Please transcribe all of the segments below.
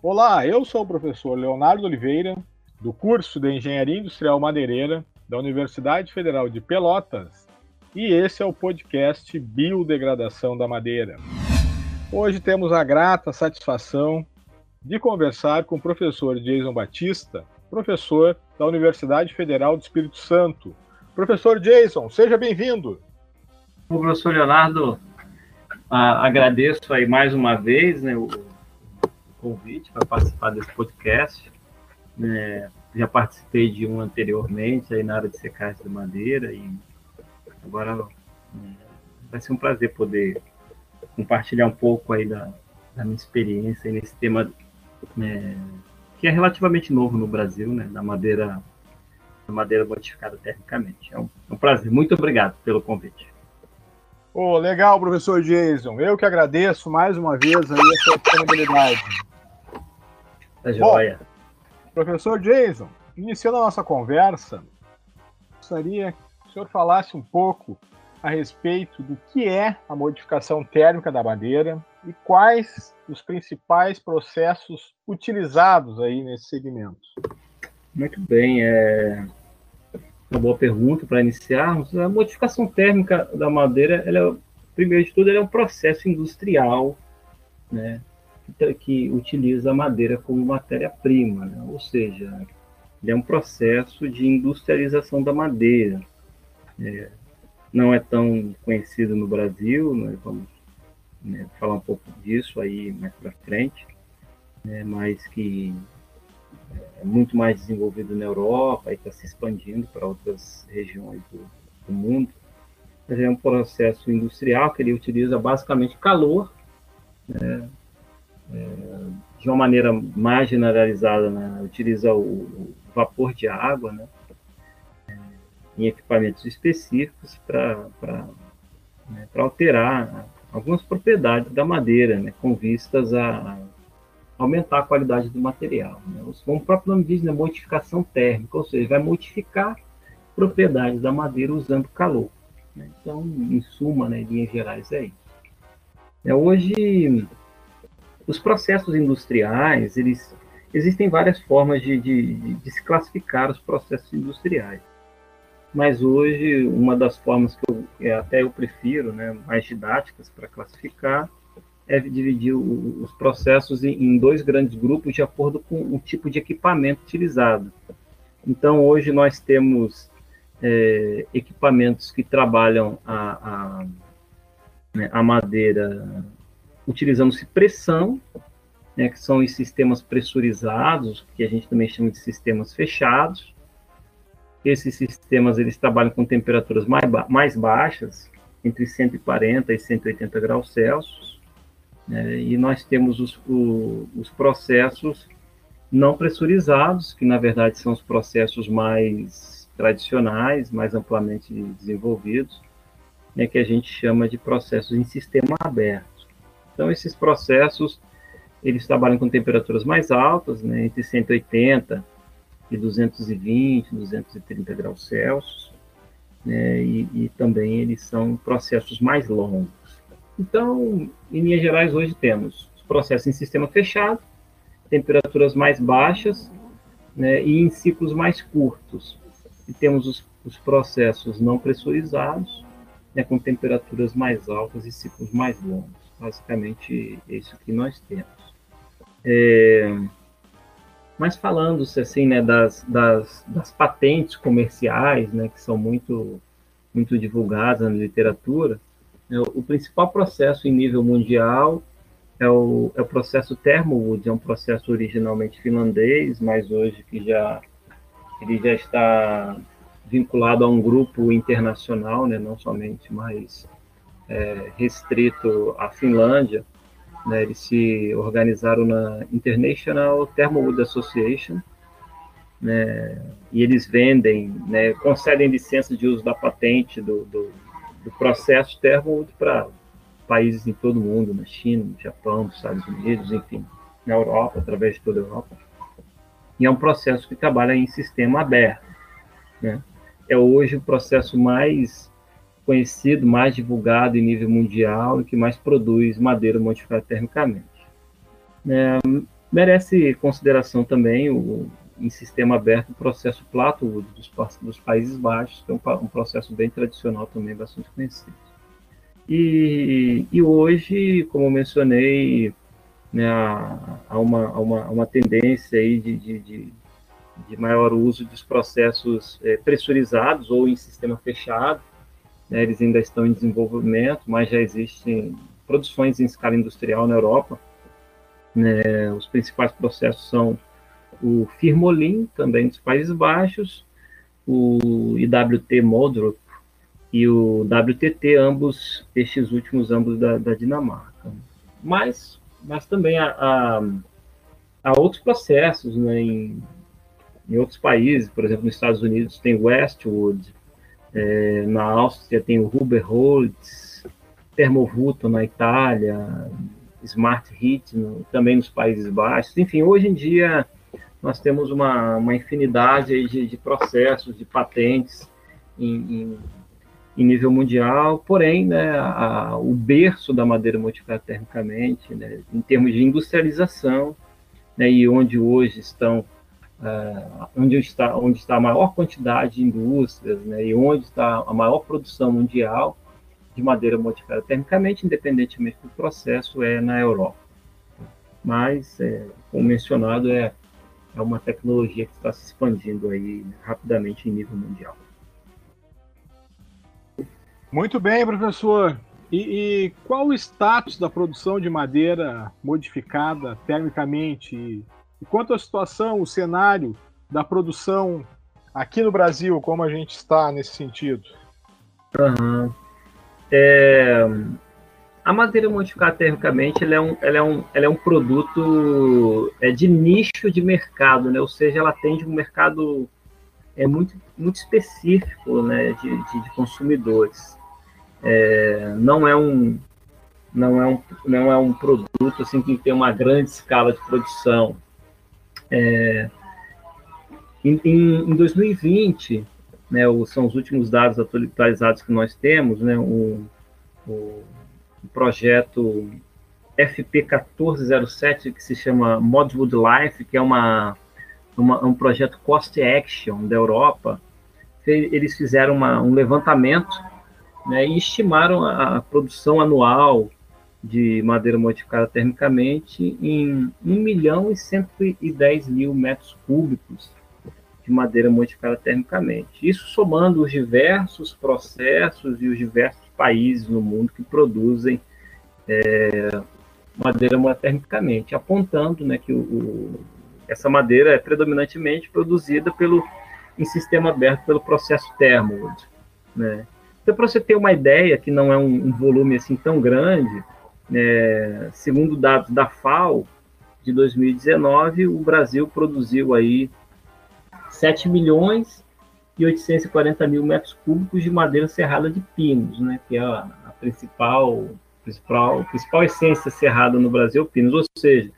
Olá, eu sou o professor Leonardo Oliveira, do curso de Engenharia Industrial Madeireira da Universidade Federal de Pelotas, e esse é o podcast Biodegradação da Madeira. Hoje temos a grata satisfação de conversar com o professor Jason Batista, professor da Universidade Federal do Espírito Santo. Professor Jason, seja bem-vindo. Professor Leonardo, agradeço aí mais uma vez né, o convite para participar desse podcast. É, já participei de um anteriormente aí na área de secagem de madeira e agora é, vai ser um prazer poder compartilhar um pouco aí da, da minha experiência nesse tema é, que é relativamente novo no Brasil, né, da madeira da madeira modificada termicamente. É um, é um prazer. Muito obrigado pelo convite. Oh, legal, professor Jason. Eu que agradeço mais uma vez aí a sua disponibilidade. Tá joia. professor Jason, iniciando a nossa conversa, gostaria que o senhor falasse um pouco a respeito do que é a modificação térmica da madeira e quais os principais processos utilizados aí nesse segmento. Muito bem, é uma boa pergunta para iniciarmos. A modificação térmica da madeira, ela, é, primeiro de tudo, é um processo industrial, né, que, utiliza a madeira como matéria-prima, né, ou seja, é um processo de industrialização da madeira. É, não é tão conhecido no Brasil, nós vamos né, falar um pouco disso aí mais para frente, né, mas que é muito mais desenvolvido na Europa e está se expandindo para outras regiões do, do mundo. Mas é um processo industrial que ele utiliza basicamente calor, né, de uma maneira mais generalizada, né, utiliza o, o, vapor de água, né, em equipamentos específicos para né, alterar algumas propriedades da madeira, né, com vistas a aumentar a qualidade do material. Né? Como o próprio nome diz, né, modificação térmica, ou seja, vai modificar propriedades da madeira usando calor. Né? Então, em suma, né, em linhas gerais, é isso. É, hoje, os processos industriais, eles existem várias formas de, de, de se classificar os processos industriais mas hoje uma das formas que eu, é, até eu prefiro, né, mais didáticas para classificar, é dividir o, os processos em, em, dois grandes grupos de acordo com o tipo de equipamento utilizado. Então, hoje nós temos é, equipamentos que trabalham a, a, né, a madeira utilizando-se pressão, né, que são os sistemas pressurizados, que a gente também chama de sistemas fechados, esses sistemas eles trabalham com temperaturas mais, ba mais baixas, entre 140 e 180 graus Celsius, né? e nós temos os, o, os processos não pressurizados, que na verdade são os processos mais tradicionais, mais amplamente desenvolvidos, né, que a gente chama de processos em sistema aberto. Então, esses processos, eles trabalham com temperaturas mais altas, né, entre 180 de 220, 230 graus Celsius, né, e, e, também eles são processos mais longos. Então, em linhas gerais, hoje temos os processos em sistema fechado, temperaturas mais baixas né, e em ciclos mais curtos. E temos os, os processos não pressurizados, né, com temperaturas mais altas e ciclos mais longos. Basicamente, isso que nós temos. É, mas falando-se assim, né, das, das, das, patentes comerciais, né, que são muito, muito divulgadas na literatura, né, o principal processo em nível mundial é o, é o processo Thermowood, é um processo originalmente finlandês, mas hoje que já ele já está vinculado a um grupo internacional, né, não somente mais é, restrito à Finlândia, né, eles se organizaram na International Thermowood Association, né, e eles vendem, né, concedem licença de uso da patente do, do, do processo Thermowood para países em todo o mundo, na China, no Japão, nos Estados Unidos, enfim, na Europa, através de toda a Europa. E é um processo que trabalha em sistema aberto. Né? É hoje o processo mais conhecido, mais divulgado em nível mundial e que mais produz madeira modificada termicamente. É, merece consideração também o, em sistema aberto o processo Plato dos, dos Países Baixos, que é um, um, processo bem tradicional também, bastante conhecido. E, e hoje, como mencionei, né, há, uma, há uma, uma tendência aí de, de, de, de maior uso dos processos é, pressurizados ou em sistema fechado. Né, eles ainda estão em desenvolvimento, mas já existem produções em escala industrial na Europa. Né, os principais processos são o Firmolin, também dos Países Baixos, o IWT Modrup e o WTT, ambos, estes últimos ambos da, da Dinamarca. Mas, mas também há, há, há outros processos né, em, em outros países, por exemplo, nos Estados Unidos tem Westwood, é, na Áustria tem o Huberholz, Termovuto na Itália, Smart Heat no, também nos Países Baixos. Enfim, hoje em dia nós temos uma, uma infinidade de, de processos, de patentes em, em, em nível mundial, porém, né, a, o berço da madeira modificada termicamente, né, em termos de industrialização, né, e onde hoje estão uh, onde está onde está a maior quantidade de indústrias, né, e onde está a maior produção mundial de madeira modificada termicamente, independentemente do processo, é na Europa. Mas, é, como mencionado, é é uma tecnologia que está se expandindo aí rapidamente em nível mundial. Muito bem, professor. E, e, qual o status da produção de madeira modificada termicamente? E, quanto à situação, o cenário da produção aqui no Brasil, como a gente está nesse sentido? Uhum. É, a madeira modificada termicamente ela é, um, ela é, um, ela é um produto é, de nicho de mercado, né? ou seja, ela atende um mercado é, muito, muito específico né? de, de, de consumidores. É, não, é um, não, é um, não é um produto assim, que tem uma grande escala de produção. É, em, em, em 2020, né, são os últimos dados atualizados que nós temos, né, o, o projeto FP1407 que se chama Modwood Life, que é uma, uma, um projeto Cost Action da Europa. Eles fizeram uma, um levantamento né, e estimaram a, a, produção anual de madeira modificada termicamente em 1 milhão e 110 mil metros cúbicos de madeira modificada termicamente. Isso somando os diversos processos e os diversos países no mundo que produzem é, madeira termicamente, apontando né, que o, o, essa madeira é predominantemente produzida pelo, em sistema aberto pelo processo termo. Né? Então, para você ter uma ideia, que não é um, um volume assim tão grande, é, segundo dados da FAO, de 2019, o Brasil produziu aí 7 milhões e 840 mil metros cúbicos de madeira serrada de pinos, né, que é a, a principal, principal, principal essência serrada no Brasil, pinos, ou seja,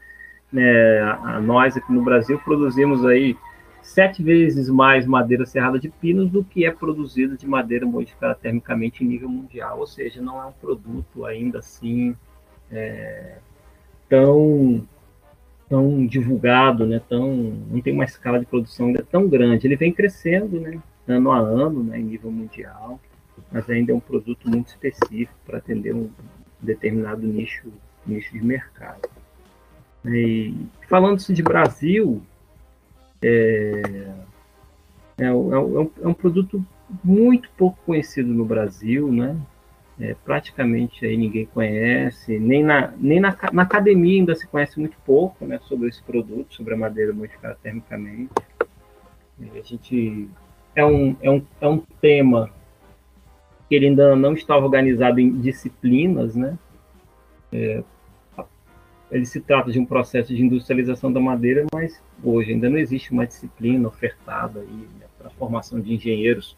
né, a, nós aqui no Brasil produzimos aí sete vezes mais madeira serrada de pinos do que é produzida de madeira modificada termicamente em nível mundial, ou seja, não é um produto ainda assim é, tão tão divulgado, né, tão, não tem uma escala de produção ainda tão grande. Ele vem crescendo, né, ano a ano, né, em nível mundial, mas ainda é um produto muito específico para atender um determinado nicho, nicho de mercado. E falando-se de Brasil, é, é, é, um, é um produto muito pouco conhecido no Brasil, né? É, praticamente aí ninguém conhece, nem, na, nem na, na, academia ainda se conhece muito pouco né, sobre esse produto, sobre a madeira modificada termicamente. E a gente é um, é, um, é um tema que ele ainda não estava organizado em disciplinas, né? É, ele se trata de um processo de industrialização da madeira, mas hoje ainda não existe uma disciplina ofertada né, para a formação de engenheiros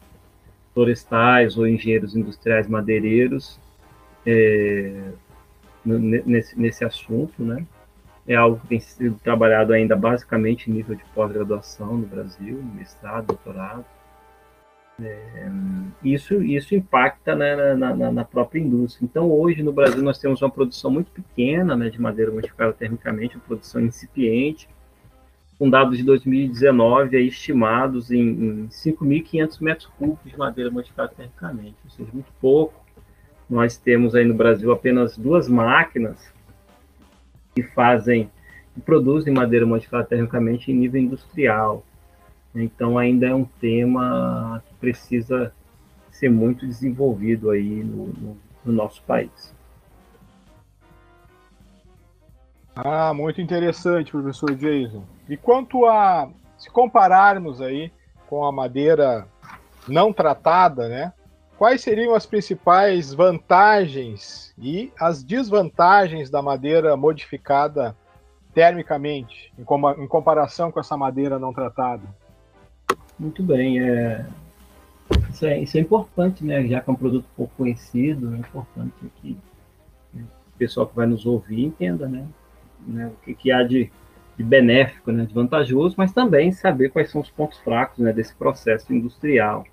florestais ou engenheiros industriais madeireiros é, nesse, nesse assunto, né? É algo que tem sido trabalhado ainda basicamente em nível de pós-graduação no Brasil, mestrado, doutorado. É, isso, isso impacta né, na, na, na, própria indústria. Então, hoje no Brasil, nós temos uma produção muito pequena né, de madeira modificada termicamente, uma produção incipiente, com dados de 2019 aí, estimados em, em 5.500 metros cúbicos de madeira modificada termicamente, ou seja, muito pouco. Nós temos aí no Brasil apenas duas máquinas que fazem, que produzem madeira modificada termicamente em nível industrial. Então, ainda é um tema que precisa ser muito desenvolvido aí no, no, no nosso país. Ah, muito interessante, professor Jason. E quanto a se compararmos aí com a madeira não tratada, né? Quais seriam as principais vantagens e as desvantagens da madeira modificada termicamente, em, com em comparação com essa madeira não tratada? Muito bem, é... Isso, é, isso é importante, né? Já que é um produto pouco conhecido, é importante que o pessoal que vai nos ouvir entenda, né? né? O que, que há de, de, benéfico, né? De vantajoso, mas também saber quais são os pontos fracos, né? Desse processo industrial.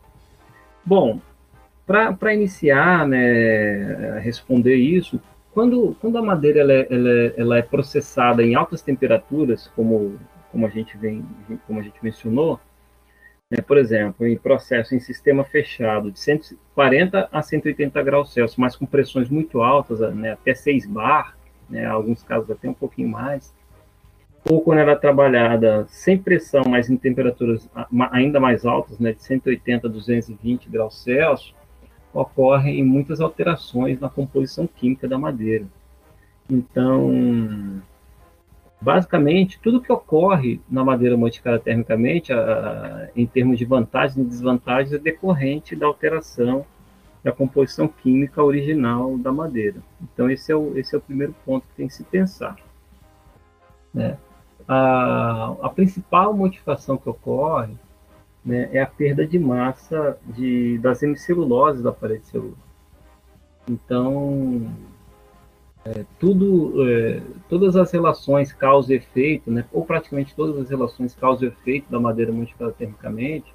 Bom, para iniciar, né? Responder isso, quando, quando a madeira ela é, ela, é, ela é processada em altas temperaturas, como, como a gente vem, como a gente mencionou, né, por exemplo, em processo em sistema fechado de 140 a 180 graus Celsius, mas com pressões muito altas, né, até 6 bar, né, alguns casos até um pouquinho mais, ou quando ela é trabalhada sem pressão, mas em temperaturas ainda mais altas, né, de 180 a 220 graus Celsius, ocorrem muitas alterações na composição química da madeira. Então, basicamente, tudo que ocorre na madeira modificada termicamente, a, em termos de vantagens e desvantagens, é decorrente da alteração da composição química original da madeira. Então, esse é o, esse é o primeiro ponto que tem que se pensar. Né? A, a principal modificação que ocorre né, é a perda de massa de, das hemiceluloses da parede celular. Então, é, tudo, é, todas as relações causa e efeito, né, ou praticamente todas as relações causa e efeito da madeira modificada termicamente,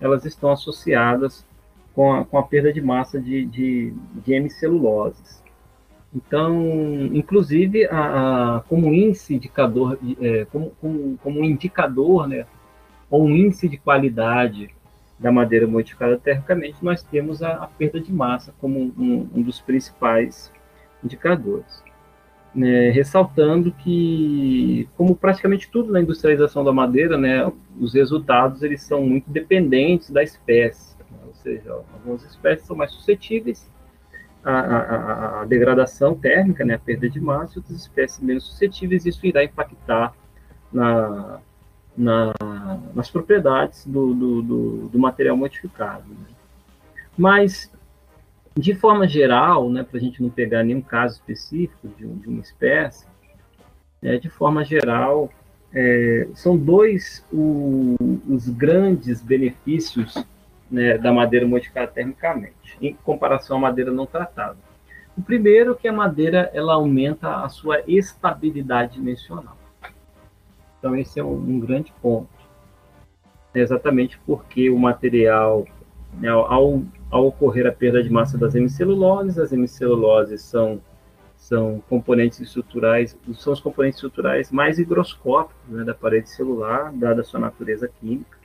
elas estão associadas com a, com a perda de massa de, de, de hemiceluloses. Então, inclusive, a, a, como índice indicador, é, como, como, como um indicador, né, ou um índice de qualidade da madeira modificada termicamente, nós temos a, a perda de massa como um, um dos principais indicadores. Né, ressaltando que, como praticamente tudo na industrialização da madeira, né, os resultados eles são muito dependentes da espécie, ou seja, algumas espécies são mais suscetíveis à, à, à, degradação térmica, né, à perda de massa, e outras espécies menos suscetíveis, isso irá impactar na, na, nas propriedades do, do, do, do material modificado. Né. Mas de forma geral, né, para a gente não pegar nenhum caso específico de, de uma espécie, né, de forma geral, é, são dois o, os grandes benefícios né, da madeira modificada termicamente, em comparação à madeira não tratada. O primeiro é que a madeira ela aumenta a sua estabilidade dimensional. Então esse é um, um grande ponto. É exatamente porque o material, né, ao ao ocorrer a perda de massa das hemiceluloses. As hemiceluloses são, são componentes estruturais, são os componentes estruturais mais higroscópicos né, da parede celular, dada a sua natureza química.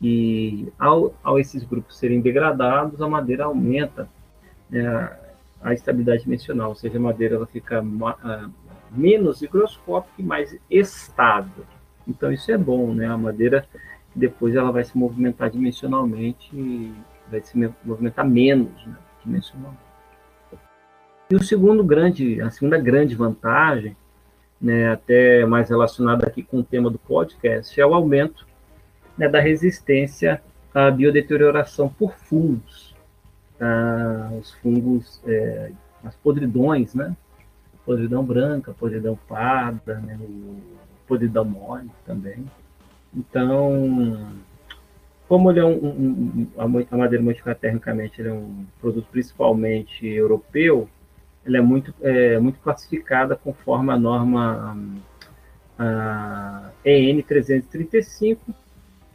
E ao, ao esses grupos serem degradados, a madeira aumenta né, a estabilidade dimensional, ou seja, a madeira ela fica uh, menos higroscópica e mais estável. Então isso é bom, né? A madeira depois ela vai se movimentar dimensionalmente vai se movimentar menos né, dimensionalmente. E o segundo grande, a segunda grande vantagem, né, até mais relacionada aqui com o tema do podcast, é o aumento né, da resistência à biodeterioração por fungos. Ah, os fungos, é, as podridões, né? Podridão branca, podridão parda, né, o podridão mole também. Então, como ele é um, um, um, a madeira modificada termicamente ele é um produto principalmente europeu, ele é muito, é, muito classificada conforme a norma a EN 335,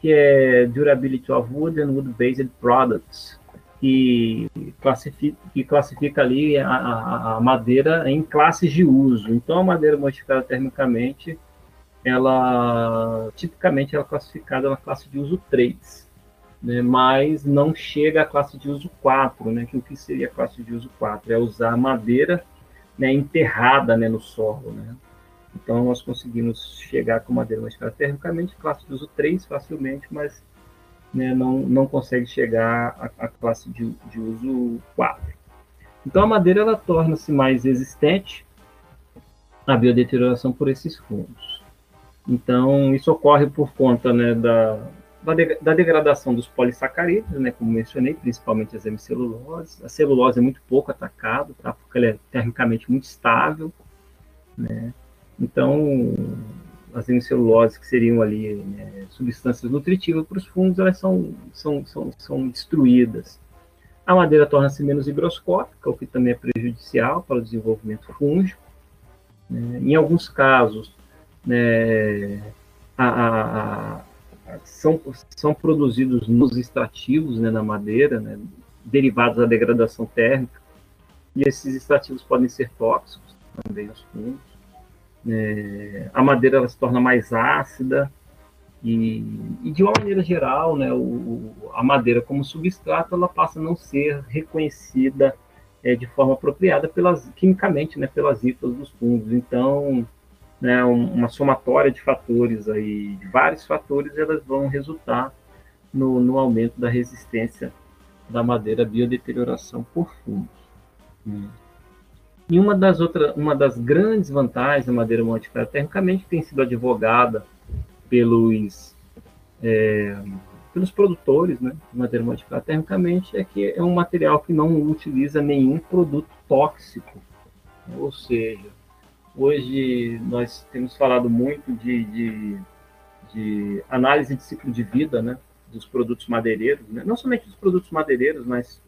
que é Durability of Wood and Wood-Based Products, que classifica, que classifica ali a, a, madeira em classes de uso. Então, a madeira modificada termicamente, ela tipicamente ela é classificada na classe de uso 3, né, mas não chega à classe de uso 4, né, que o que seria a classe de uso 4? É usar madeira né, enterrada né, no solo. Né? Então, nós conseguimos chegar com madeira modificada termicamente, classe de uso 3 facilmente, mas né, não, não consegue chegar à, à classe de, de, uso 4. Então, a madeira ela torna-se mais resistente à biodeterioração por esses fungos. Então, isso ocorre por conta né, da, da, da, degradação dos polissacarídeos, né, como mencionei, principalmente as hemiceluloses. A celulose é muito pouco atacada, tá, porque ela é termicamente muito estável. Né? Então, as hemiceluloses, que seriam ali né, substâncias nutritivas para os fungos, elas são, são, são, são destruídas. A madeira torna-se menos higroscópica, o que também é prejudicial para o desenvolvimento fúngico. Né? Em alguns casos, né, a, a, a, são, são produzidos nos extrativos né, na madeira, né, derivados da degradação térmica, e esses extrativos podem ser tóxicos também aos fungos. É, a madeira ela se torna mais ácida e, e de uma maneira geral, né, o, a madeira como substrato ela passa a não ser reconhecida é, de forma apropriada pelas quimicamente, né, pelas hifas dos fungos. Então, né, uma somatória de fatores aí, de vários fatores, elas vão resultar no, no aumento da resistência da madeira à biodeterioração por fungos. Né. E uma das outras, uma das grandes vantagens da madeira modificada termicamente tem sido advogada pelos é, pelos produtores, né, de madeira modificada termicamente, é que é um material que não utiliza nenhum produto tóxico. Ou seja, hoje nós temos falado muito de, de, de análise de ciclo de vida, né, dos produtos madeireiros, né? não somente dos produtos madeireiros, mas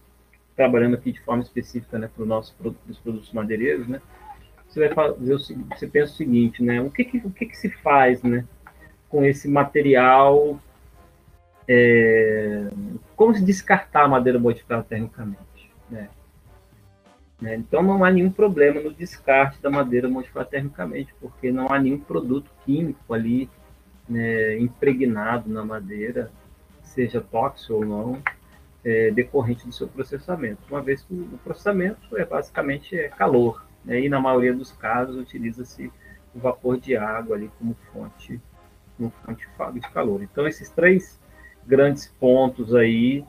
trabalhando aqui de forma específica né, para o nosso dos produtos madeireiros, né, você vai fazer o, você pensa o seguinte, né, o que, que o que, que se faz, né, com esse material, é, como se descartar a madeira modificada termicamente, né? né? Então não há nenhum problema no descarte da madeira modificada termicamente, porque não há nenhum produto químico ali né, impregnado na madeira, seja tóxico ou não, é, decorrente do seu processamento, uma vez que o processamento é basicamente é calor, né, e na maioria dos casos utiliza-se o vapor de água ali como fonte, como fonte de calor. Então esses três grandes pontos aí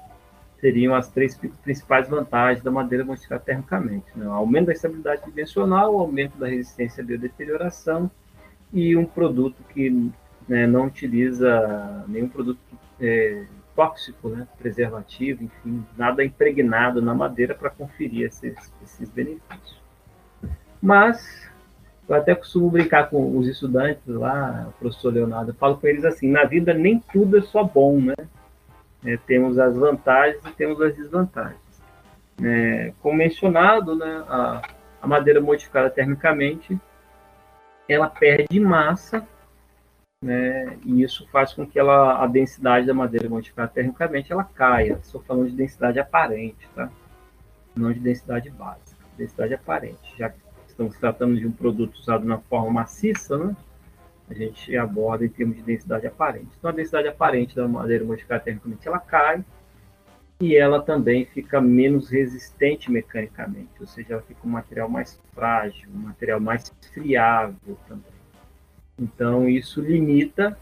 seriam as três principais vantagens da madeira modificada termicamente: né? aumento da estabilidade dimensional, aumento da resistência à biodeterioração e um produto que né, não utiliza nenhum produto é, tóxico, né, preservativo, enfim, nada impregnado na madeira para conferir esses, esses benefícios. Mas eu até costumo brincar com os estudantes lá, o professor Leonardo, eu falo com eles assim, na vida nem tudo é só bom, né? É, temos as vantagens e temos as desvantagens. É, como mencionado, né, a, a madeira modificada termicamente, ela perde massa né, e isso faz com que ela, a densidade da madeira modificada termicamente ela caia. Estou falando de densidade aparente, tá? não de densidade básica, densidade aparente. Já que estamos tratando de um produto usado na forma maciça, né, a gente aborda em termos de densidade aparente. Então, a densidade aparente da madeira modificada termicamente ela cai e ela também fica menos resistente mecanicamente, ou seja, ela fica um material mais frágil, um material mais friável também. Então, isso limita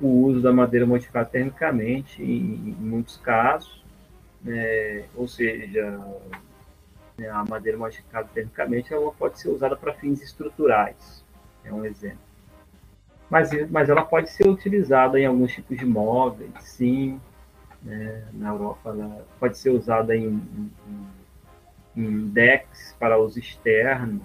o uso da madeira modificada termicamente em, em muitos casos, né? ou seja, né, a madeira modificada termicamente ela pode ser usada para fins estruturais, é um exemplo. Mas, mas ela pode ser utilizada em alguns tipos de móveis, sim. Né? Na Europa ela pode ser usada em, em, em decks para uso externo,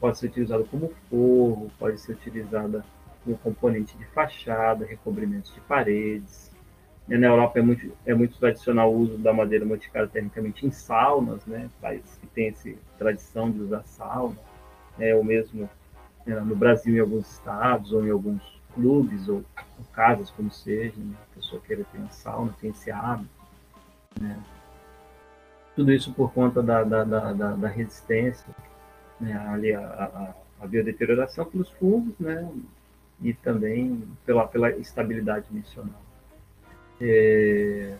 pode ser utilizada como forro, pode ser utilizada como componente de fachada, recobrimentos de paredes. Na Europa é muito, é muito tradicional o uso da madeira modificada termicamente em saunas, né? países que têm essa tradição de usar sauna, é, ou mesmo é, no Brasil em alguns estados ou em alguns clubes ou, ou casas, como seja, né? a pessoa queira ter uma sauna, tem esse hábito, né? Tudo isso por conta da, da, da, da resistência, né? ali a, a, a biodeterioração pelos fungos, né? E também pela, pela estabilidade missional. É,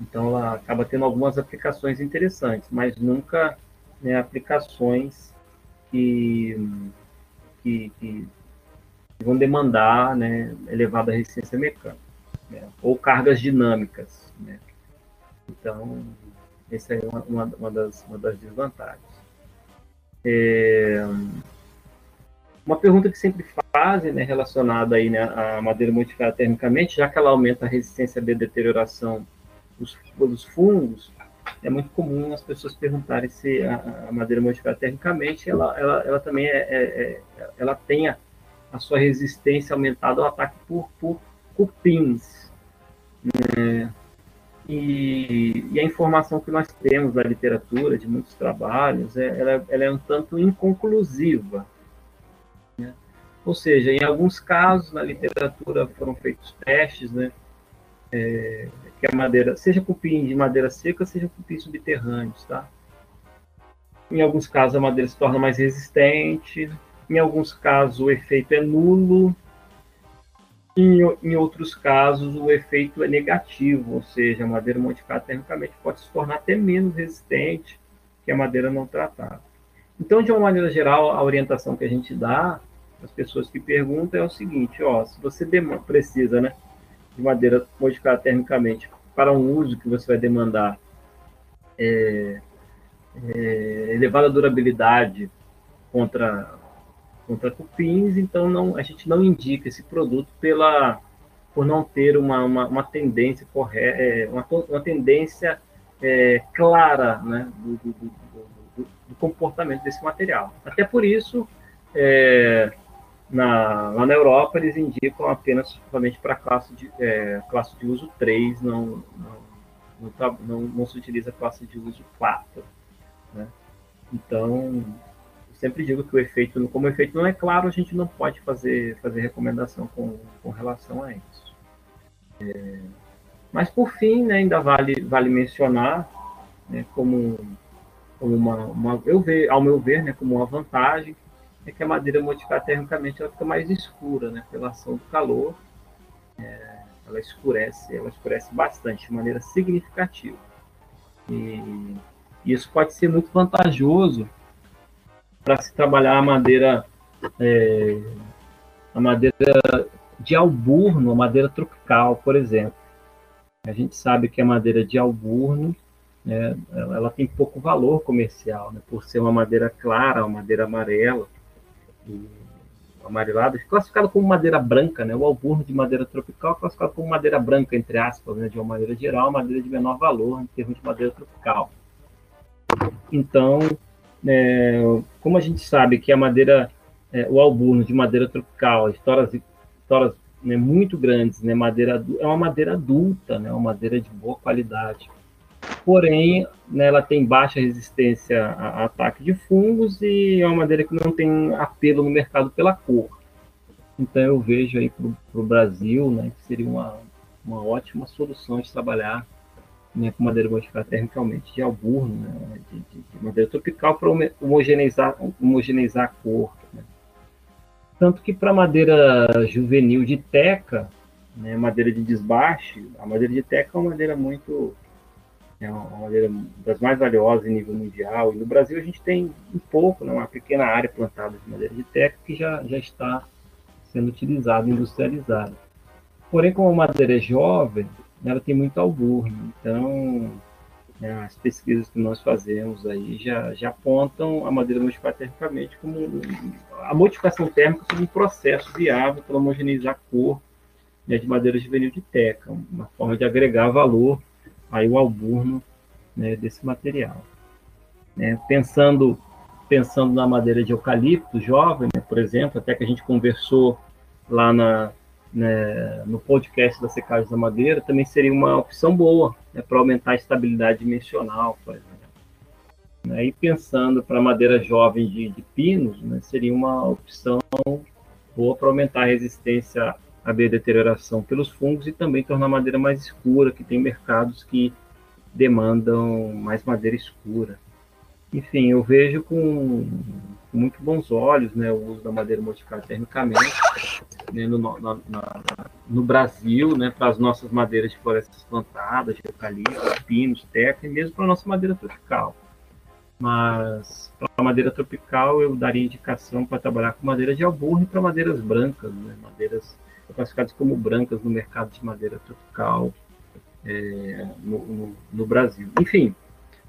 então, ela acaba tendo algumas aplicações interessantes, mas nunca né, aplicações que, que, que, vão demandar né, elevada resistência mecânica, né, ou cargas dinâmicas. Né. Então, essa é uma, uma, das, uma das desvantagens. É, uma pergunta que sempre fazem, né, relacionada aí, né, à madeira modificada termicamente, já que ela aumenta a resistência de deterioração dos, dos fungos, é muito comum as pessoas perguntarem se a, a madeira modificada termicamente, ela, ela, ela também é, é, é, ela tem a, a, sua resistência aumentada ao ataque por, por cupins. Né? E, e, a informação que nós temos da literatura, de muitos trabalhos, é, ela, ela é um tanto inconclusiva. Né? Ou seja, em alguns casos na literatura foram feitos testes, né? É, que a madeira, seja cupim de madeira seca, seja cupim subterrâneos, tá? Em alguns casos a madeira se torna mais resistente, em alguns casos o efeito é nulo, em, em outros casos o efeito é negativo, ou seja, a madeira modificada termicamente pode se tornar até menos resistente que a madeira não tratada. Então, de uma maneira geral, a orientação que a gente dá às pessoas que perguntam é o seguinte, ó, se você precisa, né, de madeira modificada termicamente para um uso que você vai demandar é, é, elevada durabilidade contra contra cupins, então não, a gente não indica esse produto pela por não ter uma, uma, uma tendência correta, é, uma, uma tendência é, clara né, do, do, do, do, comportamento desse material. Até por isso, é, na, lá na Europa, eles indicam apenas somente para classe de, é, classe de uso 3, não, não, não, não, se utiliza classe de uso 4. Né? Então, sempre digo que o efeito, como o efeito não é claro, a gente não pode fazer, fazer recomendação com, com relação a isso. É, mas, por fim, né, ainda vale, vale mencionar né, como, como uma, uma, eu ver, ao meu ver, né, como uma vantagem, é que a madeira modificada termicamente ela fica mais escura, né? Pela ação do calor, é, ela escurece, ela escurece bastante, de maneira significativa. E isso pode ser muito vantajoso para se trabalhar a madeira, é, a madeira de alburno, a madeira tropical, por exemplo. A gente sabe que a madeira de alburno né, ela tem pouco valor comercial, né, por ser uma madeira clara, uma madeira amarela amarelado, classificado como madeira branca, né? O alburno de madeira tropical classificado como madeira branca, entre aspas, né? de uma maneira geral, madeira de menor valor em termos de madeira tropical. Então, é, como a gente sabe que a madeira, é, o alburno de madeira tropical, histórias, histórias né, muito grandes, né? Madeira é uma madeira adulta, né? Uma madeira de boa qualidade porém né, ela tem baixa resistência a, a, ataque de fungos e é uma madeira que não tem apelo no mercado pela cor. Então eu vejo aí para o Brasil né, que seria uma, uma ótima solução de trabalhar né, com madeira modificada termicamente de alburno, né, de, de, de, madeira tropical para homogeneizar, homogeneizar a cor. Né. Tanto que para madeira juvenil de teca, né, madeira de desbaste, a madeira de teca é uma madeira muito é uma madeira das mais valiosas em nível mundial. E no Brasil a gente tem um pouco, né, uma pequena área plantada de madeira de teca que já, já está sendo utilizada, industrializada. Porém, como a madeira é jovem, ela tem muito alburno. Então, né, as pesquisas que nós fazemos aí já, já apontam a madeira modificada termicamente como a modificação térmica como um processo viável para homogeneizar a cor né, de madeira juvenil de teca, uma forma de agregar valor aí o alburno né, desse material. Né, pensando, pensando na madeira de eucalipto jovem, né, por exemplo, até que a gente conversou lá na, né, no podcast da secagem da madeira, também seria uma opção boa né, para aumentar a estabilidade dimensional, por exemplo. Né, e pensando para madeira jovem de, de pinos, né, seria uma opção boa para aumentar a resistência à biodeterioração pelos fungos e também tornar a madeira mais escura, que tem mercados que demandam mais madeira escura. Enfim, eu vejo com muito bons olhos né, o uso da madeira modificada termicamente né, no, no, Brasil, né, para as nossas madeiras de florestas plantadas, de eucalipto, pinos, teca, e mesmo para a nossa madeira tropical. Mas para a madeira tropical eu daria indicação para trabalhar com madeira de alburro e para madeiras brancas, né, madeiras classificadas como brancas no mercado de madeira tropical é, no, no, no Brasil. Enfim,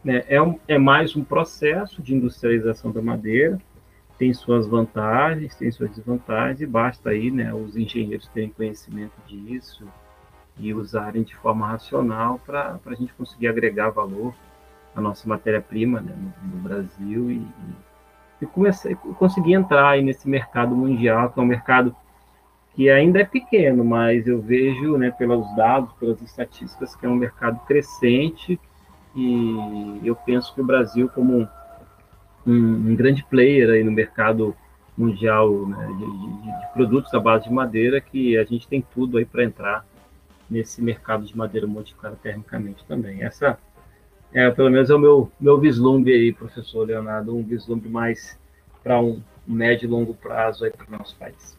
né, é, um, é mais um processo de industrialização da madeira, tem suas vantagens, tem suas desvantagens, e basta aí né, os engenheiros terem conhecimento disso e usarem de forma racional para a gente conseguir agregar valor à nossa matéria-prima né, no, no, Brasil e, e, comecei, conseguir entrar aí nesse mercado mundial, que é um mercado que ainda é pequeno, mas eu vejo, né, pelos dados, pelas estatísticas, que é um mercado crescente e eu penso que o Brasil, como um, um grande player aí no mercado mundial né, de, de, de, produtos à base de madeira, que a gente tem tudo aí para entrar nesse mercado de madeira modificada termicamente também. Essa, é, pelo menos, é o meu, meu vislumbre aí, professor Leonardo, um vislumbre mais para um médio e longo prazo aí para o nosso país.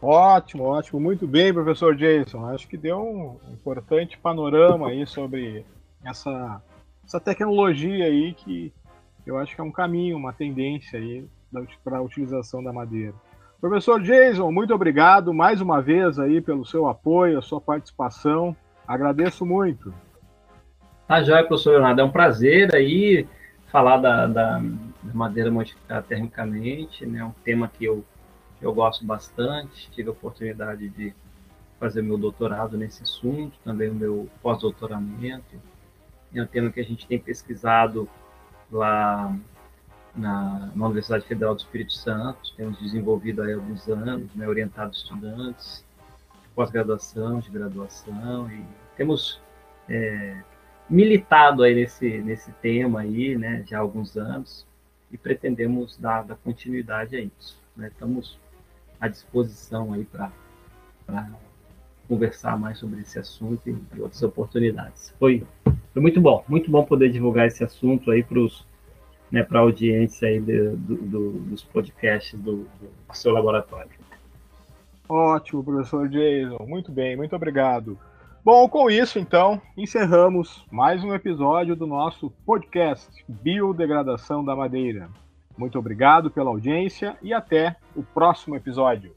Ótimo, ótimo. Muito bem, professor Jason. Acho que deu um importante panorama aí sobre essa, essa tecnologia aí que eu acho que é um caminho, uma tendência aí para a utilização da madeira. Professor Jason, muito obrigado mais uma vez aí pelo seu apoio, a sua participação. Agradeço muito. Tá joia, professor Leonardo. É um prazer aí falar da, da, da madeira modificada termicamente, né? Um tema que eu, eu gosto bastante. Tive a oportunidade de fazer meu doutorado nesse assunto, também o meu pós-doutoramento. É um tema que a gente tem pesquisado lá na, na, Universidade Federal do Espírito Santo, temos desenvolvido aí alguns anos, né, orientado estudantes de pós-graduação, de graduação, e temos é, militado aí nesse, nesse tema aí, né, já há alguns anos, e pretendemos dar, dar continuidade a isso. Né? Estamos à disposição aí para conversar mais sobre esse assunto e outras oportunidades. Foi foi muito bom, muito bom poder divulgar esse assunto aí para né, a audiência aí do, do, dos podcasts do, do seu laboratório. Ótimo, professor Jason. Muito bem, muito obrigado. Bom, com isso, então, encerramos mais um episódio do nosso podcast Biodegradação da Madeira. Muito obrigado pela audiência e até o próximo episódio.